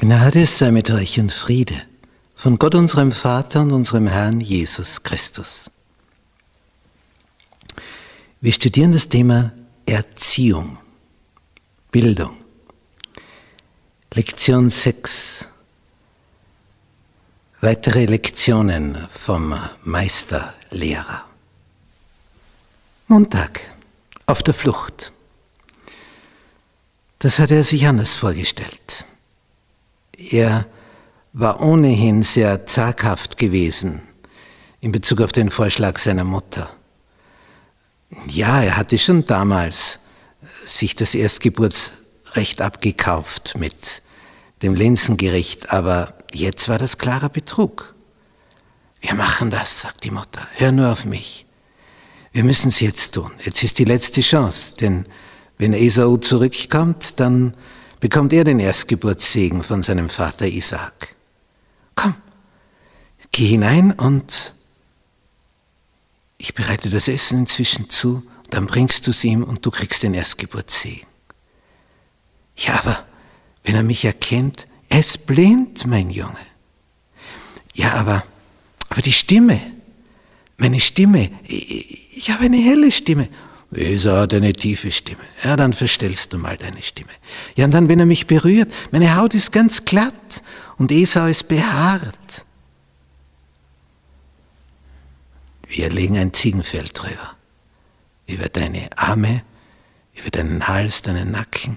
Gnade sei mit euch und Friede von Gott unserem Vater und unserem Herrn Jesus Christus. Wir studieren das Thema Erziehung, Bildung. Lektion 6. Weitere Lektionen vom Meisterlehrer. Montag. Auf der Flucht. Das hat er sich anders vorgestellt. Er war ohnehin sehr zaghaft gewesen in Bezug auf den Vorschlag seiner Mutter. Ja, er hatte schon damals sich das Erstgeburtsrecht abgekauft mit dem Linsengericht, aber jetzt war das klarer Betrug. Wir machen das, sagt die Mutter. Hör nur auf mich. Wir müssen es jetzt tun. Jetzt ist die letzte Chance, denn wenn Esau zurückkommt, dann bekommt er den Erstgeburtssegen von seinem Vater Isaak. Komm, geh hinein und ich bereite das Essen inzwischen zu, dann bringst du es ihm und du kriegst den Erstgeburtssegen. Ja, aber wenn er mich erkennt, er ist blind, mein Junge. Ja, aber, aber die Stimme, meine Stimme, ich, ich habe eine helle Stimme Esau hat eine tiefe Stimme. Ja, dann verstellst du mal deine Stimme. Ja, und dann, wenn er mich berührt, meine Haut ist ganz glatt und Esau ist behaart. Wir legen ein Ziegenfell drüber. Über deine Arme, über deinen Hals, deinen Nacken.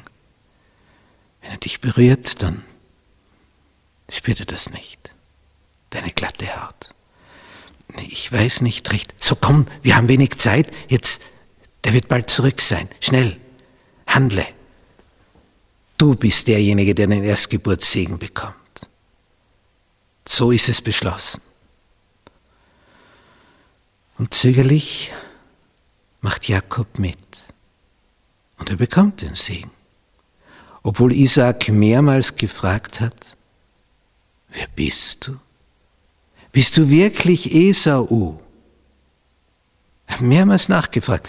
Wenn er dich berührt, dann spürt er das nicht. Deine glatte Haut. Ich weiß nicht recht. So komm, wir haben wenig Zeit. Jetzt der wird bald zurück sein. Schnell, handle. Du bist derjenige, der den Erstgeburtssegen bekommt. So ist es beschlossen. Und zögerlich macht Jakob mit. Und er bekommt den Segen. Obwohl Isaac mehrmals gefragt hat, wer bist du? Bist du wirklich Esau? Er hat mehrmals nachgefragt.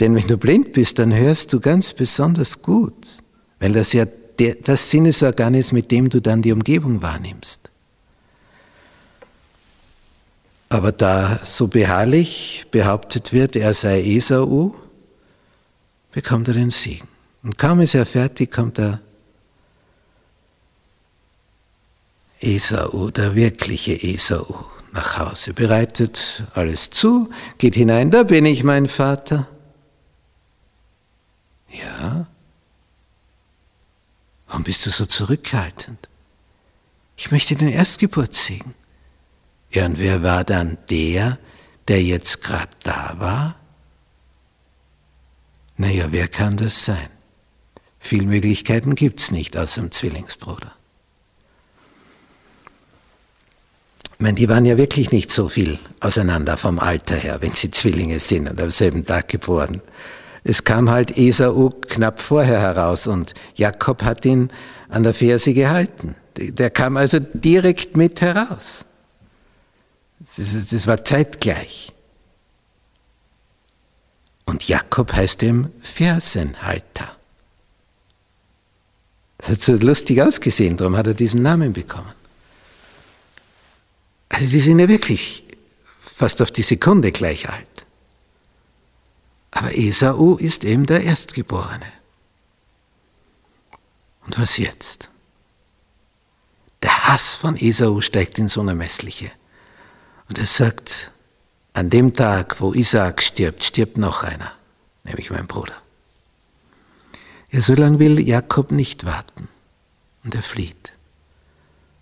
Denn wenn du blind bist, dann hörst du ganz besonders gut, weil das ja der, das Sinnesorgan ist, mit dem du dann die Umgebung wahrnimmst. Aber da so beharrlich behauptet wird, er sei Esau, bekommt er den Segen. Und kaum ist er fertig, kommt er Esau, der wirkliche Esau, nach Hause, bereitet alles zu, geht hinein, da bin ich, mein Vater. Ja? Warum bist du so zurückhaltend? Ich möchte den Erstgeburtssegen. Ja, und wer war dann der, der jetzt gerade da war? Naja, wer kann das sein? Viele Möglichkeiten gibt es nicht außer dem Zwillingsbruder. Ich meine, die waren ja wirklich nicht so viel auseinander vom Alter her, wenn sie Zwillinge sind und am selben Tag geboren. Es kam halt Esau knapp vorher heraus und Jakob hat ihn an der Ferse gehalten. Der kam also direkt mit heraus. Das, war zeitgleich. Und Jakob heißt dem Fersenhalter. Das hat so lustig ausgesehen, darum hat er diesen Namen bekommen. Also die sind ja wirklich fast auf die Sekunde gleich alt. Aber Esau ist eben der Erstgeborene. Und was jetzt? Der Hass von Esau steigt ins Unermessliche. Und er sagt, an dem Tag, wo Isaak stirbt, stirbt noch einer, nämlich mein Bruder. Ja, so lange will Jakob nicht warten. Und er flieht.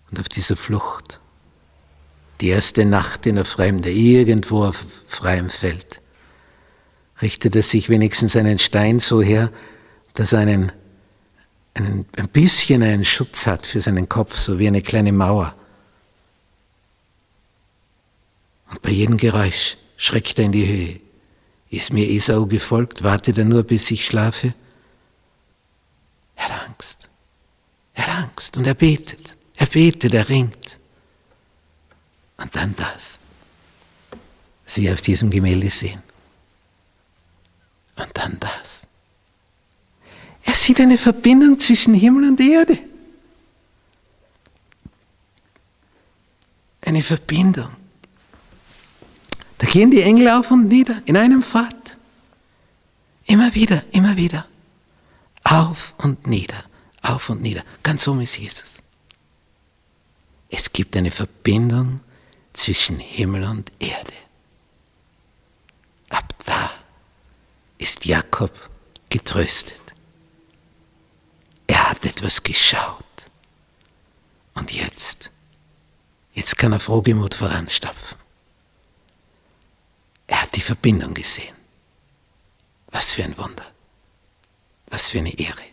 Und auf dieser Flucht, die erste Nacht in der Fremde, irgendwo auf freiem Feld, richtet er sich wenigstens einen Stein so her, dass er einen, einen, ein bisschen einen Schutz hat für seinen Kopf, so wie eine kleine Mauer. Und bei jedem Geräusch schreckt er in die Höhe. Ist mir Esau gefolgt? Wartet er nur, bis ich schlafe? Er hat Angst. Er hat Angst und er betet. Er betet, er ringt. Und dann das, was wir auf diesem Gemälde sehen. Und dann das. Er sieht eine Verbindung zwischen Himmel und Erde. Eine Verbindung. Da gehen die Engel auf und nieder in einem Fahrt. Immer wieder, immer wieder. Auf und nieder, auf und nieder. Ganz oben ist Jesus. Es gibt eine Verbindung zwischen Himmel und Erde. Ab da ist Jakob getröstet. Er hat etwas geschaut. Und jetzt, jetzt kann er frohgemut voranstapfen. Er hat die Verbindung gesehen. Was für ein Wunder. Was für eine Ehre.